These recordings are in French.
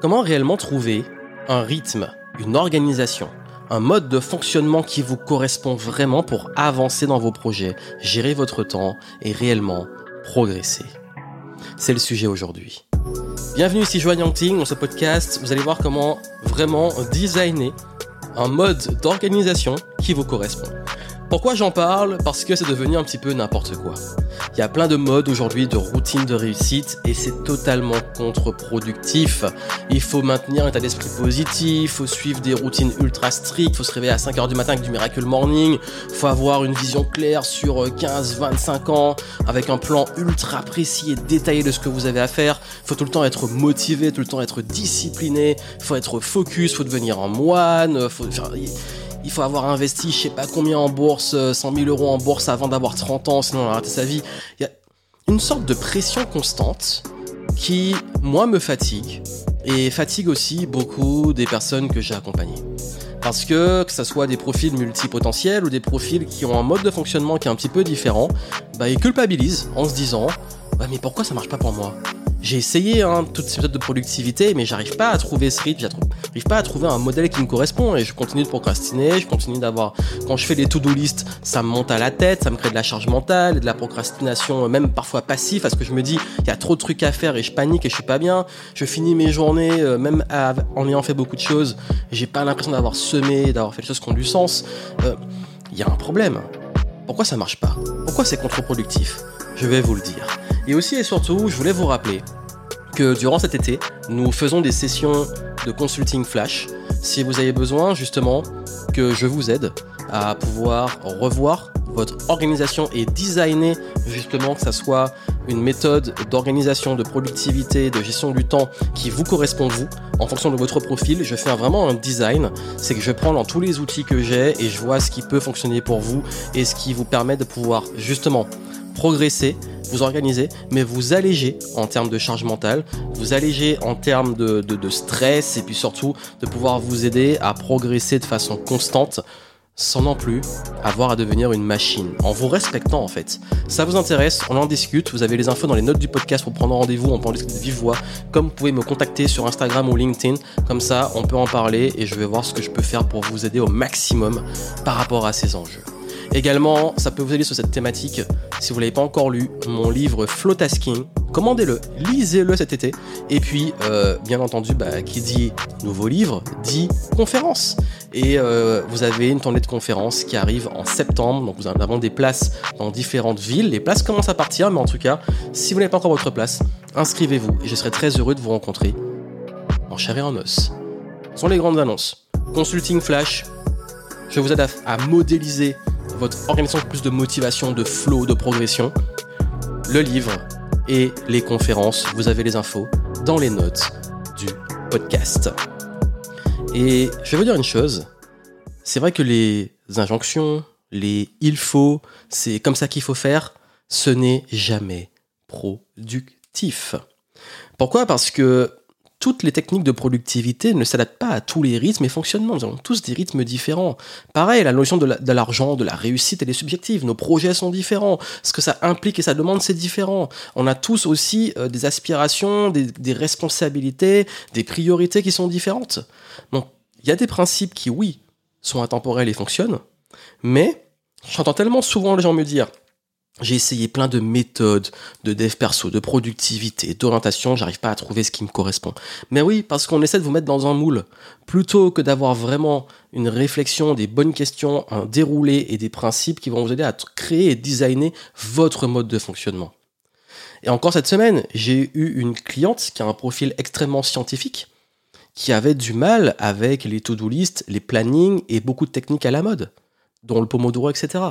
Comment réellement trouver un rythme, une organisation, un mode de fonctionnement qui vous correspond vraiment pour avancer dans vos projets, gérer votre temps et réellement progresser? C'est le sujet aujourd'hui. Bienvenue ici Joanne Yangting dans ce podcast. Vous allez voir comment vraiment designer un mode d'organisation qui vous correspond. Pourquoi j'en parle? Parce que c'est devenu un petit peu n'importe quoi. Il y a plein de modes aujourd'hui de routine de réussite et c'est totalement contre-productif. Il faut maintenir un état d'esprit positif, il faut suivre des routines ultra strictes, il faut se réveiller à 5h du matin avec du miracle morning, il faut avoir une vision claire sur 15-25 ans avec un plan ultra précis et détaillé de ce que vous avez à faire. Il faut tout le temps être motivé, tout le temps être discipliné, il faut être focus, il faut devenir un moine, faut faire il faut avoir investi je sais pas combien en bourse, 100 euh, 000 euros en bourse avant d'avoir 30 ans, sinon on a raté sa vie. Il y a une sorte de pression constante qui, moi, me fatigue et fatigue aussi beaucoup des personnes que j'ai accompagnées. Parce que, que ce soit des profils multipotentiels ou des profils qui ont un mode de fonctionnement qui est un petit peu différent, bah, ils culpabilisent en se disant, bah, mais pourquoi ça marche pas pour moi? J'ai essayé hein, toutes ces méthodes de productivité, mais j'arrive pas à trouver ce rythme, j'arrive pas à trouver un modèle qui me correspond et je continue de procrastiner, je continue d'avoir, quand je fais les to-do list, ça me monte à la tête, ça me crée de la charge mentale de la procrastination, même parfois passive, parce que je me dis, il y a trop de trucs à faire et je panique et je suis pas bien. Je finis mes journées, euh, même en ayant fait beaucoup de choses, j'ai pas l'impression d'avoir semé, d'avoir fait les choses qui ont du sens. Euh, il y a un problème. Pourquoi ça marche pas? Pourquoi c'est contre-productif? Je vais vous le dire. Et aussi et surtout, je voulais vous rappeler que durant cet été, nous faisons des sessions de consulting flash. Si vous avez besoin justement que je vous aide à pouvoir revoir votre organisation et designer justement que ça soit une méthode d'organisation, de productivité, de gestion du temps qui vous correspond vous, en fonction de votre profil, je fais vraiment un design. C'est que je prends dans tous les outils que j'ai et je vois ce qui peut fonctionner pour vous et ce qui vous permet de pouvoir justement progresser vous organiser, mais vous alléger en termes de charge mentale, vous alléger en termes de, stress et puis surtout de pouvoir vous aider à progresser de façon constante sans non plus avoir à devenir une machine, en vous respectant en fait. Ça vous intéresse, on en discute, vous avez les infos dans les notes du podcast pour prendre rendez-vous, on peut en discuter de vive voix, comme vous pouvez me contacter sur Instagram ou LinkedIn, comme ça on peut en parler et je vais voir ce que je peux faire pour vous aider au maximum par rapport à ces enjeux. Également, ça peut vous aider sur cette thématique. Si vous l'avez pas encore lu, mon livre Flotasking, commandez-le, lisez-le cet été. Et puis, euh, bien entendu, bah, qui dit nouveau livre, dit conférence. Et euh, vous avez une tournée de conférences qui arrive en septembre. Donc, en avez des places dans différentes villes. Les places commencent à partir, mais en tout cas, si vous n'avez pas encore votre place, inscrivez-vous. Et je serai très heureux de vous rencontrer en chair et en os. Ce sont les grandes annonces. Consulting Flash. Je vous aide à modéliser votre organisation plus de motivation, de flow, de progression, le livre et les conférences, vous avez les infos dans les notes du podcast. Et je vais vous dire une chose, c'est vrai que les injonctions, les il faut, c'est comme ça qu'il faut faire, ce n'est jamais productif. Pourquoi? Parce que toutes les techniques de productivité ne s'adaptent pas à tous les rythmes et fonctionnements. Nous avons tous des rythmes différents. Pareil, la notion de l'argent, de, la réussite, elle est subjective. Nos projets sont différents. Ce que ça implique et ça demande, c'est différent. On a tous aussi euh, des aspirations, des, des responsabilités, des priorités qui sont différentes. Donc, il y a des principes qui, oui, sont intemporels et fonctionnent, mais j'entends tellement souvent les gens me dire j'ai essayé plein de méthodes de dev perso, de productivité, d'orientation, j'arrive pas à trouver ce qui me correspond. Mais oui, parce qu'on essaie de vous mettre dans un moule. Plutôt que d'avoir vraiment une réflexion, des bonnes questions, un déroulé et des principes qui vont vous aider à créer et designer votre mode de fonctionnement. Et encore cette semaine, j'ai eu une cliente qui a un profil extrêmement scientifique, qui avait du mal avec les to-do list, les plannings et beaucoup de techniques à la mode dont le Pomodoro, etc.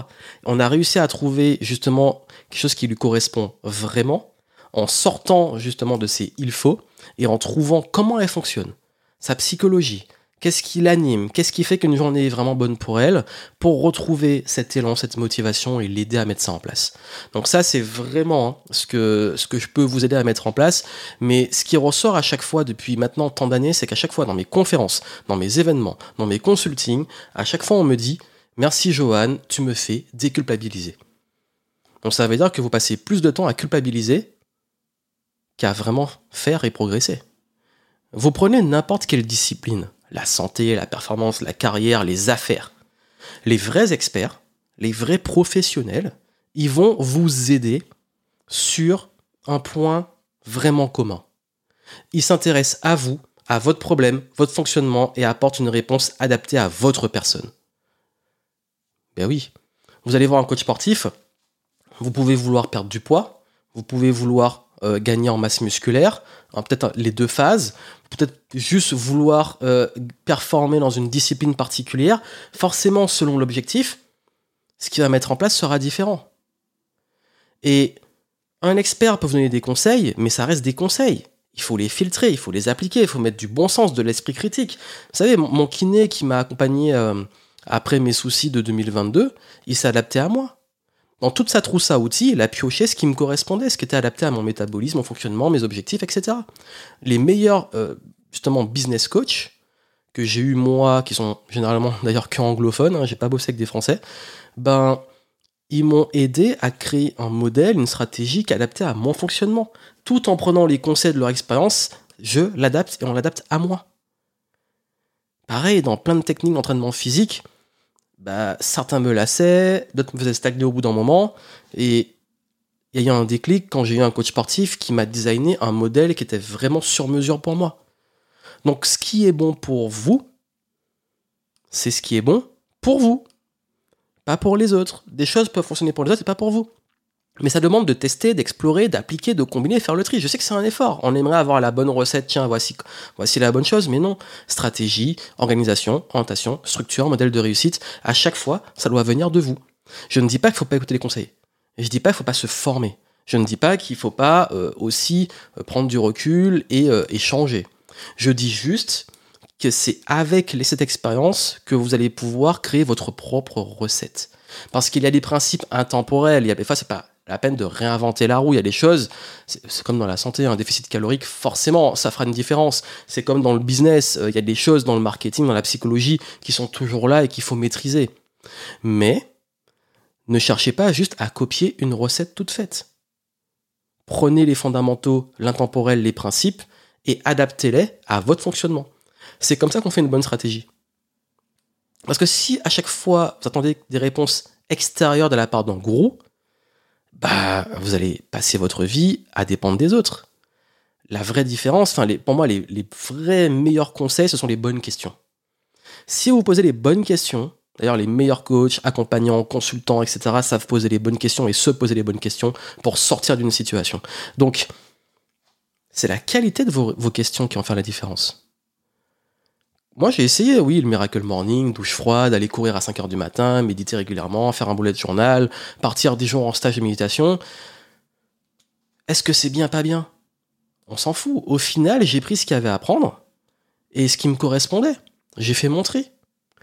On a réussi à trouver justement quelque chose qui lui correspond vraiment en sortant justement de ces il faut et en trouvant comment elle fonctionne, sa psychologie, qu'est-ce qui l'anime, qu'est-ce qui fait qu'une journée est vraiment bonne pour elle, pour retrouver cet élan, cette motivation et l'aider à mettre ça en place. Donc ça, c'est vraiment hein, ce, que, ce que je peux vous aider à mettre en place. Mais ce qui ressort à chaque fois depuis maintenant tant d'années, c'est qu'à chaque fois dans mes conférences, dans mes événements, dans mes consultings, à chaque fois on me dit, Merci Johan, tu me fais déculpabiliser. Donc ça veut dire que vous passez plus de temps à culpabiliser qu'à vraiment faire et progresser. Vous prenez n'importe quelle discipline, la santé, la performance, la carrière, les affaires. Les vrais experts, les vrais professionnels, ils vont vous aider sur un point vraiment commun. Ils s'intéressent à vous, à votre problème, votre fonctionnement et apportent une réponse adaptée à votre personne. Ben oui, vous allez voir un coach sportif, vous pouvez vouloir perdre du poids, vous pouvez vouloir euh, gagner en masse musculaire, hein, peut-être les deux phases, peut-être juste vouloir euh, performer dans une discipline particulière, forcément selon l'objectif, ce qu'il va mettre en place sera différent. Et un expert peut vous donner des conseils, mais ça reste des conseils. Il faut les filtrer, il faut les appliquer, il faut mettre du bon sens, de l'esprit critique. Vous savez, mon, kiné qui m'a accompagné euh, après mes soucis de 2022, il s'est adapté à moi. Dans toute sa trousse à outils, il a pioché ce qui me correspondait, ce qui était adapté à mon métabolisme, mon fonctionnement, mes objectifs, etc. Les meilleurs, euh, justement, business coach que j'ai eu moi, qui sont généralement d'ailleurs que anglophones, hein, j'ai pas bossé avec des Français, ben, ils m'ont aidé à créer un modèle, une stratégie qui adaptée à mon fonctionnement. Tout en prenant les conseils de leur expérience, je l'adapte et on l'adapte à moi. Pareil, dans plein de techniques d'entraînement physique, bah, certains me lassaient, d'autres me faisaient stagner au bout d'un moment. Et il y a eu un déclic quand j'ai eu un coach sportif qui m'a designé un modèle qui était vraiment sur mesure pour moi. Donc ce qui est bon pour vous, c'est ce qui est bon pour vous, pas pour les autres. Des choses peuvent fonctionner pour les autres et pas pour vous. Mais ça demande de tester, d'explorer, d'appliquer, de combiner, faire le tri. Je sais que c'est un effort. On aimerait avoir la bonne recette. Tiens, voici, voici la bonne chose. Mais non. Stratégie, organisation, orientation, structure, modèle de réussite. À chaque fois, ça doit venir de vous. Je ne dis pas qu'il ne faut pas écouter les conseils. Je ne dis pas qu'il ne faut pas se former. Je ne dis pas qu'il ne faut pas euh, aussi euh, prendre du recul et, euh, et changer. Je dis juste que c'est avec cette expérience que vous allez pouvoir créer votre propre recette. Parce qu'il y a des principes intemporels. Il y a des fois, c'est pas la peine de réinventer la roue. Il y a des choses, c'est comme dans la santé, un déficit calorique, forcément, ça fera une différence. C'est comme dans le business, euh, il y a des choses dans le marketing, dans la psychologie, qui sont toujours là et qu'il faut maîtriser. Mais ne cherchez pas juste à copier une recette toute faite. Prenez les fondamentaux, l'intemporel, les principes, et adaptez-les à votre fonctionnement. C'est comme ça qu'on fait une bonne stratégie. Parce que si à chaque fois vous attendez des réponses extérieures de la part d'un gourou, bah, vous allez passer votre vie à dépendre des autres. La vraie différence, enfin, pour moi, les, vrais meilleurs conseils, ce sont les bonnes questions. Si vous posez les bonnes questions, d'ailleurs, les meilleurs coachs, accompagnants, consultants, etc., savent poser les bonnes questions et se poser les bonnes questions pour sortir d'une situation. Donc, c'est la qualité de vos, vos questions qui en fait la différence. Moi, j'ai essayé, oui, le Miracle Morning, douche froide, aller courir à 5 heures du matin, méditer régulièrement, faire un boulet de journal, partir des jours en stage de méditation. Est-ce que c'est bien, pas bien? On s'en fout. Au final, j'ai pris ce qu'il y avait à prendre et ce qui me correspondait. J'ai fait mon tri.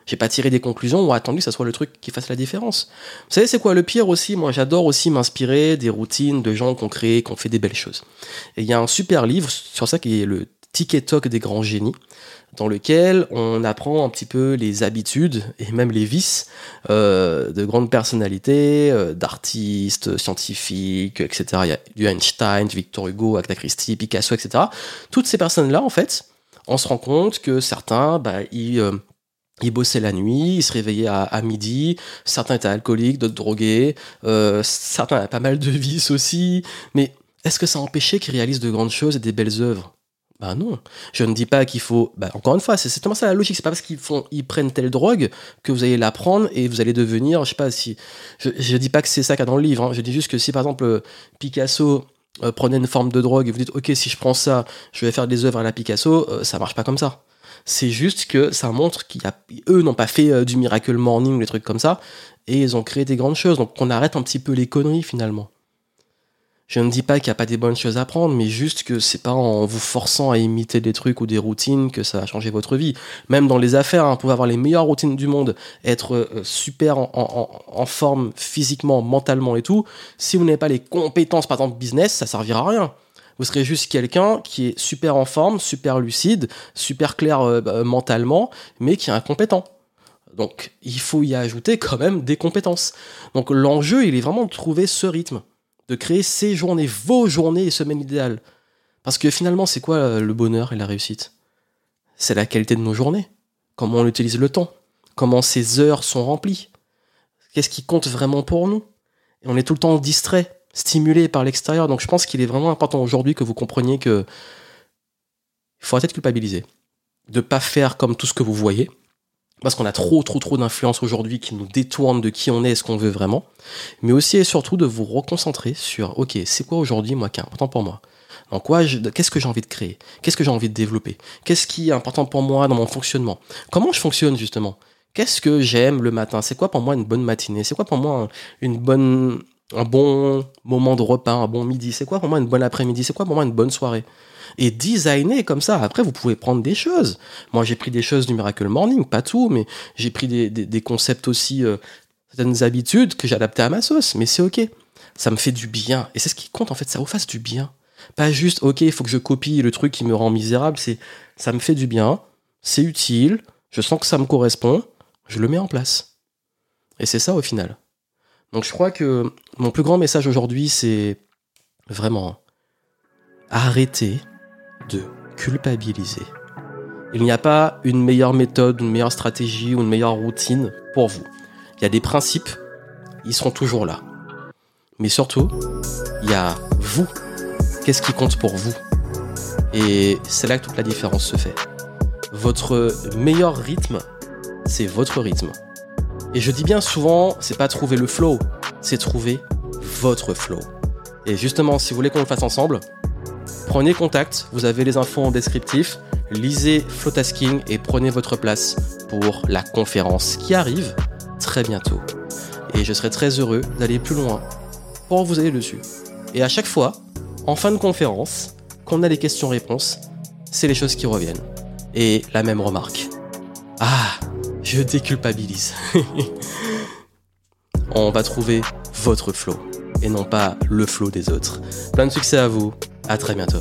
J'ai pas tiré des conclusions ou attendu que ça soit le truc qui fasse la différence. Vous savez, c'est quoi le pire aussi? Moi, j'adore aussi m'inspirer des routines de gens qui ont créé, qui ont fait des belles choses. Et il y a un super livre sur ça qui est le Ticket Talk des grands génies dans lequel on apprend un petit peu les habitudes et même les vices euh, de grandes personnalités, euh, d'artistes, scientifiques, etc. Il y a du Einstein, Victor Hugo, Agatha Christie, Picasso, etc. Toutes ces personnes-là, en fait, on se rend compte que certains, bah, ils, euh, ils bossaient la nuit, ils se réveillaient à midi, certains étaient alcooliques, d'autres drogués, certains avaient pas mal de vices aussi, mais est-ce que ça empêchait qu'ils réalisent de grandes choses et des belles œuvres? Bah non, je ne dis pas qu'il faut. Bah encore une fois, c'est tellement ça la logique. C'est pas parce qu'ils font, ils prennent telle drogue que vous allez la prendre et vous allez devenir, je sais pas si. Je, dis pas que c'est ça qu'il y a dans le livre. Hein. Je dis juste que si par exemple Picasso euh, prenait une forme de drogue et vous dites ok si je prends ça, je vais faire des œuvres à la Picasso, euh, ça marche pas comme ça. C'est juste que ça montre qu'il a, eux n'ont pas fait euh, du miracle morning ou des trucs comme ça et ils ont créé des grandes choses. Donc on arrête un petit peu les conneries finalement. Je ne dis pas qu'il n'y a pas des bonnes choses à prendre, mais juste que c'est pas en vous forçant à imiter des trucs ou des routines que ça va changer votre vie. Même dans les affaires, hein, vous avoir les meilleures routines du monde, être euh, super en, forme physiquement, mentalement et tout. Si vous n'avez pas les compétences, par exemple, business, ça servira à rien. Vous serez juste quelqu'un qui est super en forme, super lucide, super clair euh, bah, mentalement, mais qui est incompétent. Donc, il faut y ajouter quand même des compétences. Donc, l'enjeu, il est vraiment de trouver ce rythme de créer ces journées, vos journées et semaines idéales. Parce que finalement, c'est quoi euh, le bonheur et la réussite? C'est la qualité de nos journées. Comment on utilise le temps. Comment ces heures sont remplies. Qu'est-ce qui compte vraiment pour nous? Et on est tout le temps distrait, stimulé par l'extérieur. Donc je pense qu'il est vraiment important aujourd'hui que vous compreniez que il faut arrêter de culpabiliser. De pas faire comme tout ce que vous voyez. Parce qu'on a trop, trop, trop d'influence aujourd'hui qui nous détourne de qui on est et ce qu'on veut vraiment. Mais aussi et surtout de vous reconcentrer sur, ok, c'est quoi aujourd'hui, moi, qui est important pour moi? En quoi, qu'est-ce que j'ai envie de créer? Qu'est-ce que j'ai envie de développer? Qu'est-ce qui est important pour moi dans mon fonctionnement? Comment je fonctionne justement? Qu'est-ce que j'aime le matin? C'est quoi pour moi une bonne matinée? C'est quoi pour moi une bonne, un bon moment de repas, un bon midi C'est quoi pour moi une bonne après-midi C'est quoi pour moi une bonne soirée? Et designer comme ça. Après, vous pouvez prendre des choses. Moi, j'ai pris des choses du Miracle Morning, pas tout, mais j'ai pris des, concepts aussi, euh, certaines habitudes que j'ai adaptées à ma sauce. Mais c'est ok. Ça me fait du bien. Et c'est ce qui compte, en fait, ça vous fasse du bien. Pas juste, ok, il faut que je copie le truc qui me rend misérable, c'est ça me fait du bien, c'est utile, je sens que ça me correspond, je le mets en place. Et c'est ça au final. Donc je crois que mon plus grand message aujourd'hui, c'est vraiment arrêter de culpabiliser. Il n'y a pas une meilleure méthode, une meilleure stratégie ou une meilleure routine pour vous. Il y a des principes, ils seront toujours là. Mais surtout, il y a vous Qu'est-ce qui compte pour vous? Et c'est là que toute la différence se fait. Votre meilleur rythme, c'est votre rythme. Et je dis bien souvent, c'est pas trouver le flow, c'est trouver votre flow. Et justement, si vous voulez qu'on le fasse ensemble, prenez contact, vous avez les infos en descriptif, lisez Flowtasking et prenez votre place pour la conférence qui arrive très bientôt. Et je serai très heureux d'aller plus loin pour vous aider dessus. Et à chaque fois, en fin de conférence, qu'on a les questions-réponses, c'est les choses qui reviennent. Et la même remarque. Ah, je déculpabilise. On va trouver votre flow et non pas le flow des autres. Plein de succès à vous. À très bientôt.